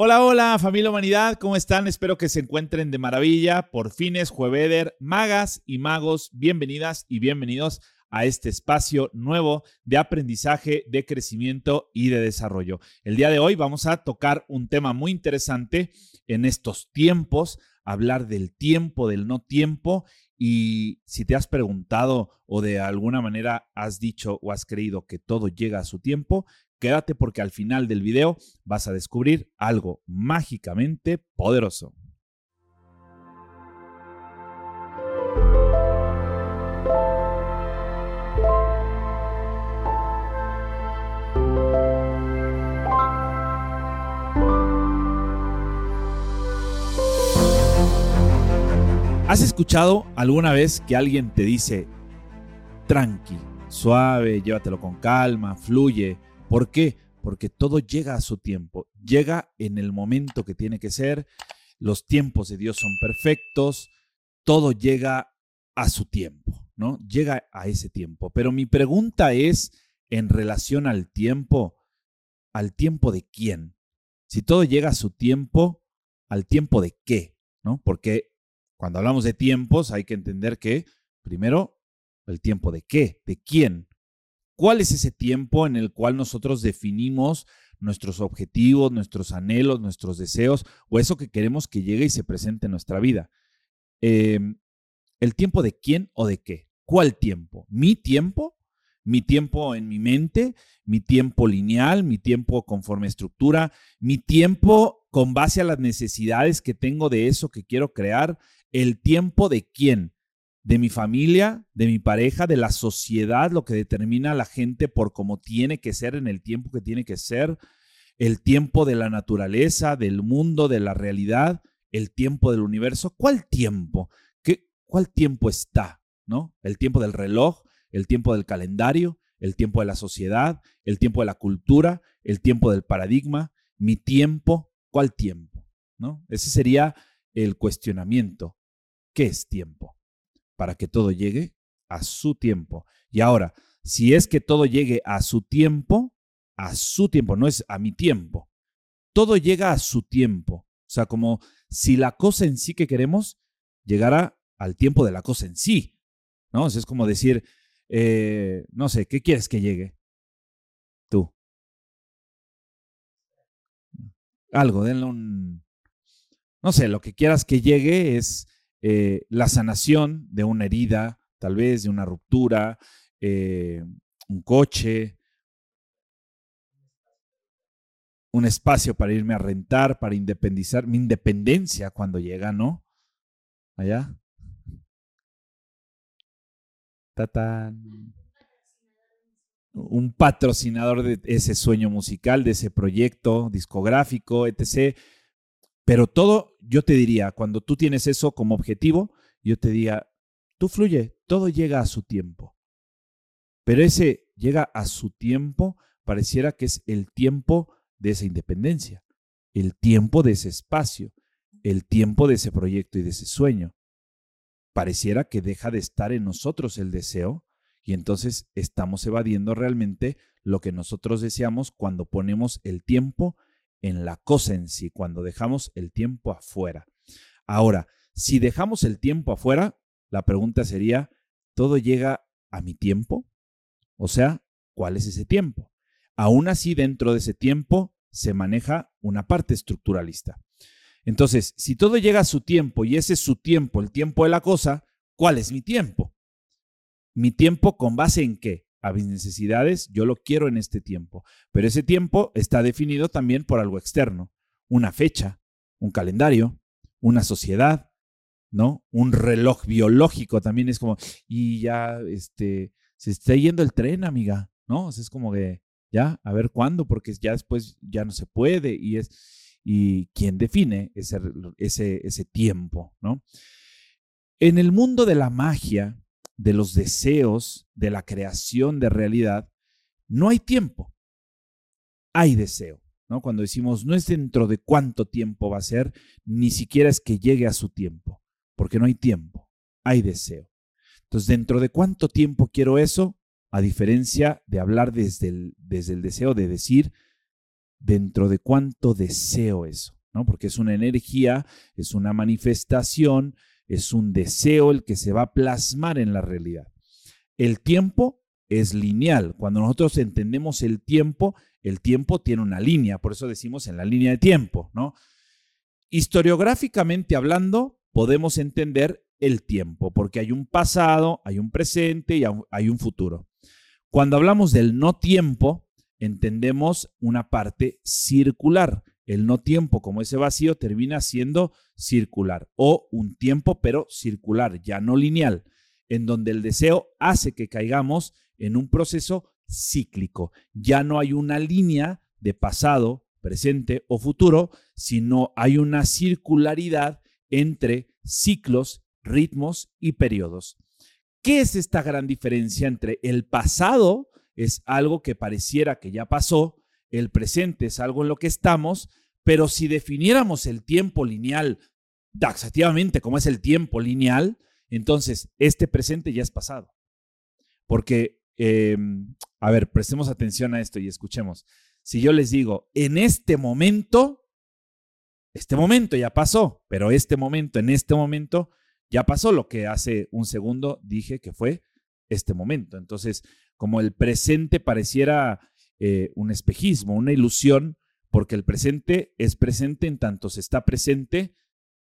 Hola, hola, familia humanidad, ¿cómo están? Espero que se encuentren de maravilla. Por fin es Jueveder, magas y magos, bienvenidas y bienvenidos a este espacio nuevo de aprendizaje, de crecimiento y de desarrollo. El día de hoy vamos a tocar un tema muy interesante en estos tiempos, hablar del tiempo, del no tiempo y si te has preguntado o de alguna manera has dicho o has creído que todo llega a su tiempo, Quédate porque al final del video vas a descubrir algo mágicamente poderoso. ¿Has escuchado alguna vez que alguien te dice, tranqui, suave, llévatelo con calma, fluye? ¿Por qué? Porque todo llega a su tiempo, llega en el momento que tiene que ser, los tiempos de Dios son perfectos, todo llega a su tiempo, ¿no? Llega a ese tiempo. Pero mi pregunta es en relación al tiempo, ¿al tiempo de quién? Si todo llega a su tiempo, ¿al tiempo de qué? ¿No? Porque cuando hablamos de tiempos hay que entender que, primero, el tiempo de qué, de quién, ¿Cuál es ese tiempo en el cual nosotros definimos nuestros objetivos, nuestros anhelos, nuestros deseos o eso que queremos que llegue y se presente en nuestra vida? Em, ¿El tiempo de quién o de qué? ¿Cuál tiempo? ¿Mi tiempo? ¿Mi tiempo en mi mente? ¿Mi tiempo lineal? ¿Mi tiempo conforme estructura? ¿Mi tiempo con base a las necesidades que tengo de eso que quiero crear? ¿El tiempo de quién? De mi familia, de mi pareja, de la sociedad, lo que determina a la gente por cómo tiene que ser en el tiempo que tiene que ser, el tiempo de la naturaleza, del mundo, de la realidad, el tiempo del universo. ¿Cuál tiempo? ¿Qué, ¿Cuál tiempo está? ¿No? El tiempo del reloj, el tiempo del calendario, el tiempo de la sociedad, el tiempo de la cultura, el tiempo del paradigma, mi tiempo, ¿cuál tiempo? ¿No? Ese sería el cuestionamiento. ¿Qué es tiempo? Para que todo llegue a su tiempo. Y ahora, si es que todo llegue a su tiempo, a su tiempo, no es a mi tiempo. Todo llega a su tiempo. O sea, como si la cosa en sí que queremos llegara al tiempo de la cosa en sí. ¿No? es como decir, eh, no sé, ¿qué quieres que llegue? Tú. Algo, denle un... No sé, lo que quieras que llegue es eh, la sanación de una herida, tal vez de una ruptura, eh, un coche, un espacio para irme a rentar, para independizar, mi independencia cuando llega, ¿no? Allá. Tatán. Un patrocinador de ese sueño musical, de ese proyecto discográfico, etc. Pero todo, yo te diría, cuando tú tienes eso como objetivo, yo te diría, tú fluye, todo llega a su tiempo. Pero ese llega a su tiempo, pareciera que es el tiempo de esa independencia, el tiempo de ese espacio, el tiempo de ese proyecto y de ese sueño. Pareciera que deja de estar en nosotros el deseo y entonces estamos evadiendo realmente lo que nosotros deseamos cuando ponemos el tiempo en la cosa en sí, cuando dejamos el tiempo afuera. Ahora, si dejamos el tiempo afuera, la pregunta sería, ¿todo llega a mi tiempo? O sea, ¿cuál es ese tiempo? Aún así, dentro de ese tiempo se maneja una parte estructuralista. Entonces, si todo llega a su tiempo y ese es su tiempo, el tiempo de la cosa, ¿cuál es mi tiempo? Mi tiempo con base en qué? A mis necesidades, yo lo quiero en este tiempo. Pero ese tiempo está definido también por algo externo, una fecha, un calendario, una sociedad, ¿no? Un reloj biológico también es como, y ya, este, se está yendo el tren, amiga, ¿no? es como que, ya, a ver cuándo, porque ya después ya no se puede y es, y quién define ese, ese, ese tiempo, ¿no? En el mundo de la magia, de los deseos, de la creación de realidad, no hay tiempo. Hay deseo. ¿no? Cuando decimos no es dentro de cuánto tiempo va a ser, ni siquiera es que llegue a su tiempo, porque no hay tiempo, hay deseo. Entonces, dentro de cuánto tiempo quiero eso, a diferencia de hablar desde el, desde el deseo de decir, dentro de cuánto deseo eso, ¿no? Porque es una energía, es una manifestación, es un deseo el que se va a plasmar en la realidad. El tiempo es lineal. Cuando nosotros entendemos el tiempo, el tiempo tiene una línea, por eso decimos en la línea de tiempo, ¿no? Historiográficamente hablando, podemos entender el tiempo, porque hay un pasado, hay un presente y hay un futuro. Cuando hablamos del no tiempo, entendemos una parte circular. El no tiempo, como ese vacío, termina siendo circular o un tiempo, pero circular, ya no lineal, en donde el deseo hace que caigamos en un proceso cíclico. Ya no hay una línea de pasado, presente o futuro, sino hay una circularidad entre ciclos, ritmos y periodos. ¿Qué es esta gran diferencia entre el pasado, es algo que pareciera que ya pasó, el presente es algo en lo que estamos, pero si definiéramos el tiempo lineal taxativamente como es el tiempo lineal, entonces este presente ya es pasado. Porque, em, a ver, prestemos atención a esto y escuchemos. Si yo les digo, en este momento, este momento ya pasó, pero este momento, en este momento, ya pasó lo que hace un segundo dije que fue este momento. Entonces, como el presente pareciera eh, un espejismo, una ilusión, porque el presente es presente en tanto se está presente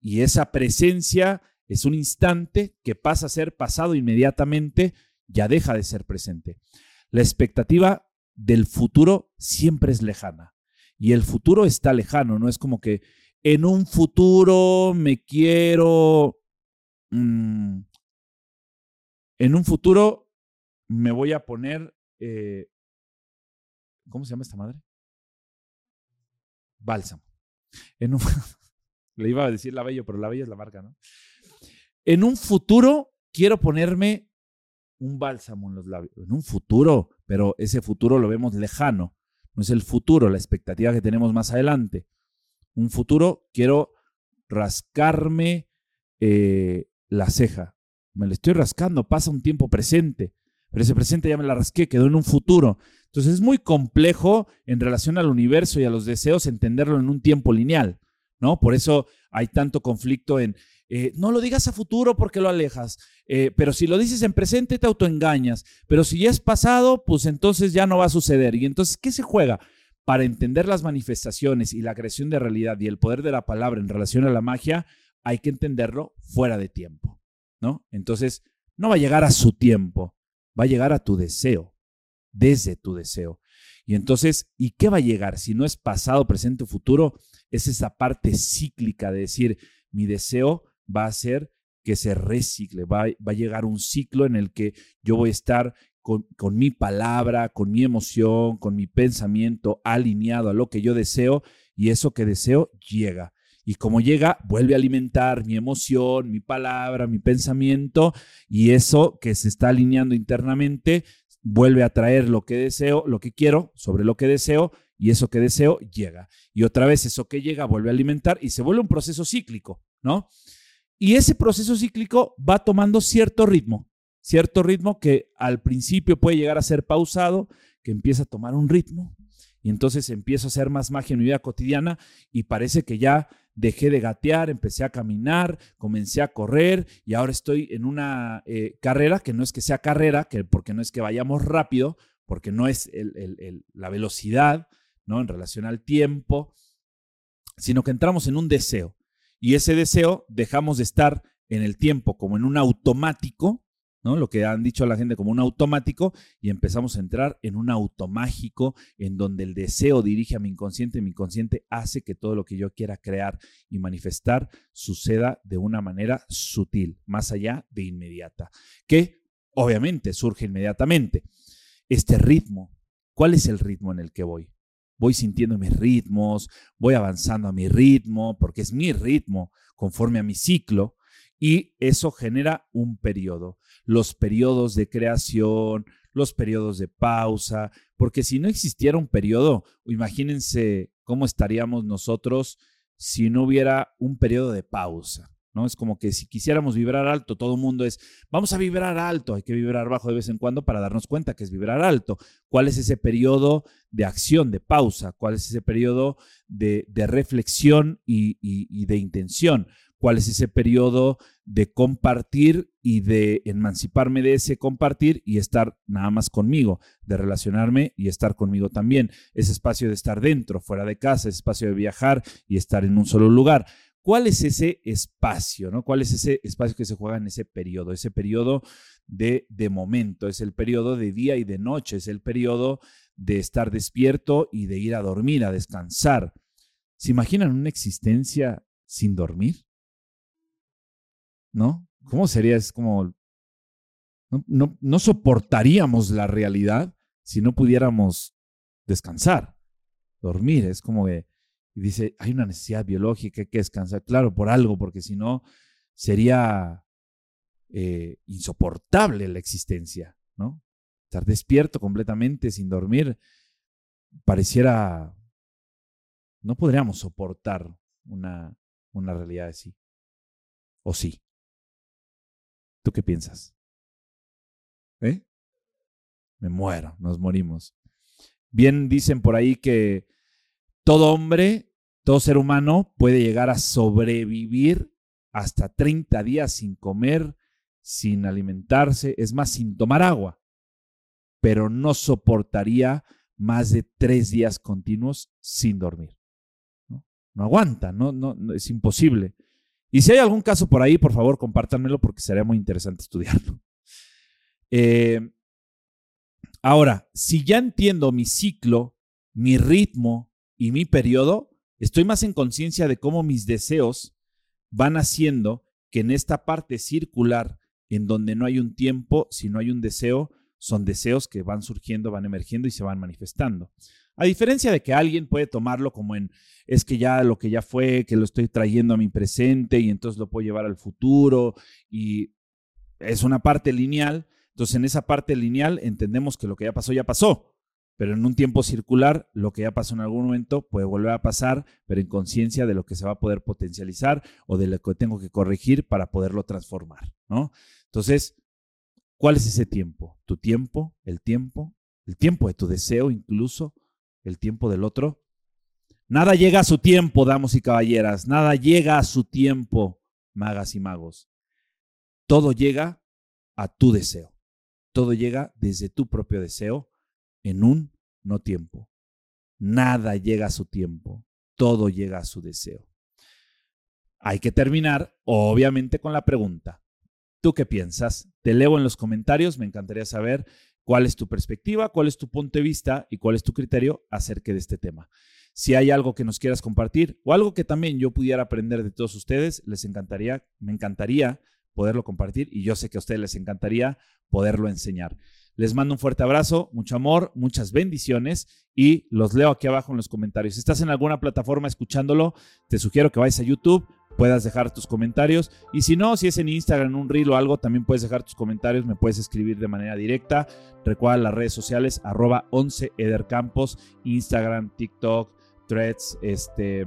y esa presencia es un instante que pasa a ser pasado inmediatamente, ya deja de ser presente. La expectativa del futuro siempre es lejana y el futuro está lejano, no es como que en un futuro me quiero Mm, en un futuro me voy a poner, eh, ¿cómo se llama esta madre? Bálsamo. En un, le iba a decir la Bello, pero la Bello es la marca, ¿no? En un futuro quiero ponerme un bálsamo en los labios. En un futuro, pero ese futuro lo vemos lejano. No es el futuro, la expectativa que tenemos más adelante. Un futuro quiero rascarme eh, la ceja. Me la estoy rascando, pasa un tiempo presente, pero ese presente ya me la rasqué, quedó en un futuro. Entonces es muy complejo en relación al universo y a los deseos entenderlo en un tiempo lineal, ¿no? Por eso hay tanto conflicto en, eh, no lo digas a futuro porque lo alejas, eh, pero si lo dices en presente te autoengañas, pero si ya es pasado, pues entonces ya no va a suceder. Y entonces, ¿qué se juega? Para entender las manifestaciones y la creación de realidad y el poder de la palabra en relación a la magia, hay que entenderlo fuera de tiempo, ¿no? Entonces, no va a llegar a su tiempo, va a llegar a tu deseo, desde tu deseo. Y entonces, ¿y qué va a llegar? Si no es pasado, presente futuro, es esa parte cíclica de decir, mi deseo va a ser que se recicle, va, va a llegar un ciclo en el que yo voy a estar con, con, mi palabra, con mi emoción, con mi pensamiento alineado a lo que yo deseo y eso que deseo llega. Y como llega, vuelve a alimentar mi emoción, mi palabra, mi pensamiento, y eso que se está alineando internamente vuelve a traer lo que deseo, lo que quiero sobre lo que deseo, y eso que deseo llega. Y otra vez eso que llega vuelve a alimentar y se vuelve un proceso cíclico, ¿no? Y ese proceso cíclico va tomando cierto ritmo, cierto ritmo que al principio puede llegar a ser pausado, que empieza a tomar un ritmo, y entonces empiezo a hacer más magia en mi vida cotidiana y parece que ya dejé de gatear, empecé a caminar, comencé a correr y ahora estoy en una eh, carrera que no es que sea carrera, que, porque no es que vayamos rápido, porque no es la velocidad, ¿no? En relación al tiempo, sino que entramos en un deseo. Y ese deseo dejamos de estar en el tiempo como en un automático lo que han dicho a la gente como un automático y empezamos a entrar en un automágico en donde el deseo dirige a mi inconsciente y mi inconsciente hace que todo lo que yo quiera crear y manifestar suceda de una manera sutil, más allá de inmediata, que obviamente surge inmediatamente. Este ritmo, ¿cuál es el ritmo en el que voy? Voy sintiendo mis ritmos, voy avanzando a mi ritmo, porque es mi ritmo conforme a mi ciclo, y eso genera un periodo. Los periodos de creación, los periodos de pausa, porque si no existiera un periodo, imagínense cómo estaríamos nosotros si no hubiera un periodo de pausa. ¿no? Es como que si quisiéramos vibrar alto, todo el mundo es, vamos a vibrar alto, hay que vibrar bajo de vez en cuando para darnos cuenta que es vibrar alto. ¿Cuál es ese periodo de acción, de pausa? ¿Cuál es ese periodo de, reflexión y de intención? Cuál es ese periodo de compartir y de emanciparme de ese compartir y estar nada más conmigo, de relacionarme y estar conmigo también. Ese espacio de estar dentro, fuera de casa, ese espacio de viajar y estar en un solo lugar. ¿Cuál es ese espacio? ¿no? ¿Cuál es ese espacio que se juega en ese periodo? Ese periodo de, de momento, es el periodo de día y de noche, es el periodo de estar despierto y de ir a dormir, a descansar. ¿Se imaginan una existencia sin dormir? ¿No? ¿Cómo sería? Es como, no, no, soportaríamos la realidad si no pudiéramos descansar, dormir. Es como que, dice, hay una necesidad biológica, hay que descansar, claro, por algo, porque si no, sería eh, insoportable la existencia, ¿no? Estar despierto completamente sin dormir pareciera, no podríamos soportar una, una realidad así. ¿O sí? ¿Tú qué piensas? ¿Eh? Me muero, nos morimos. Bien dicen por ahí que todo hombre, todo ser humano puede llegar a sobrevivir hasta 30 días sin comer, sin alimentarse, es más, sin tomar agua, pero no soportaría más de tres días continuos sin dormir. No, no aguanta, no, no, es imposible. Y si hay algún caso por ahí, por favor, compártanmelo porque sería muy interesante estudiarlo. Eh, ahora, si ya entiendo mi ciclo, mi ritmo y mi periodo, estoy más en conciencia de cómo mis deseos van haciendo que en esta parte circular, en donde no hay un tiempo, sino hay un deseo, son deseos que van surgiendo, van emergiendo y se van manifestando. A diferencia de que alguien puede tomarlo como en, es que ya lo que ya fue, que lo estoy trayendo a mi presente y entonces lo puedo llevar al futuro y es una parte lineal. Entonces en esa parte lineal entendemos que lo que ya pasó ya pasó, pero en un tiempo circular lo que ya pasó en algún momento puede volver a pasar, pero en conciencia de lo que se va a poder potencializar o de lo que tengo que corregir para poderlo transformar, ¿no? Entonces, ¿cuál es ese tiempo? ¿Tu tiempo? ¿El tiempo? ¿El tiempo de tu deseo incluso? El tiempo del otro. Nada llega a su tiempo, damos y caballeras. Nada llega a su tiempo, magas y magos. Todo llega a tu deseo. Todo llega desde tu propio deseo en un no tiempo. Nada llega a su tiempo. Todo llega a su deseo. Hay que terminar, obviamente, con la pregunta. ¿Tú qué piensas? Te leo en los comentarios, me encantaría saber cuál es tu perspectiva, cuál es tu punto de vista y cuál es tu criterio acerca de este tema. Si hay algo que nos quieras compartir o algo que también yo pudiera aprender de todos ustedes, les encantaría, me encantaría poderlo compartir y yo sé que a ustedes les encantaría poderlo enseñar. Les mando un fuerte abrazo, mucho amor, muchas bendiciones y los leo aquí abajo en los comentarios. Si estás en alguna plataforma escuchándolo, te sugiero que vayas a YouTube puedas dejar tus comentarios. Y si no, si es en Instagram, un reel o algo, también puedes dejar tus comentarios, me puedes escribir de manera directa. Recuerda las redes sociales, arroba 11 Edercampos, Instagram, TikTok, Threads, este,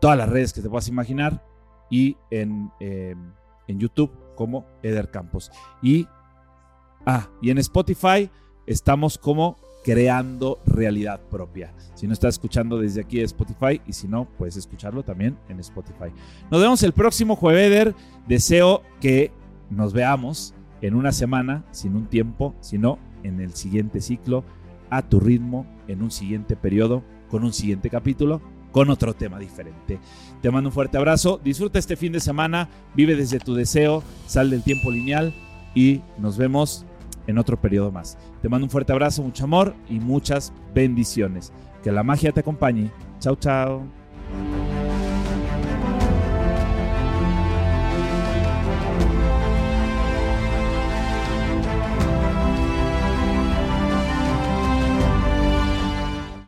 todas las redes que te puedas imaginar. Y en, em, en YouTube como Eder Campos. Y, ah, y en Spotify estamos como creando realidad propia. Si no estás escuchando desde aquí de Spotify y si no, puedes escucharlo también en Spotify. Nos vemos el próximo jueves. Deseo que nos veamos en una semana, sin un tiempo, sino en el siguiente ciclo, a tu ritmo, en un siguiente periodo, con un siguiente capítulo, con otro tema diferente. Te mando un fuerte abrazo, disfruta este fin de semana, vive desde tu deseo, sal del tiempo lineal y nos vemos en otro periodo más. Te mando un fuerte abrazo, mucho amor y muchas bendiciones. Que la magia te acompañe. Chao, chao.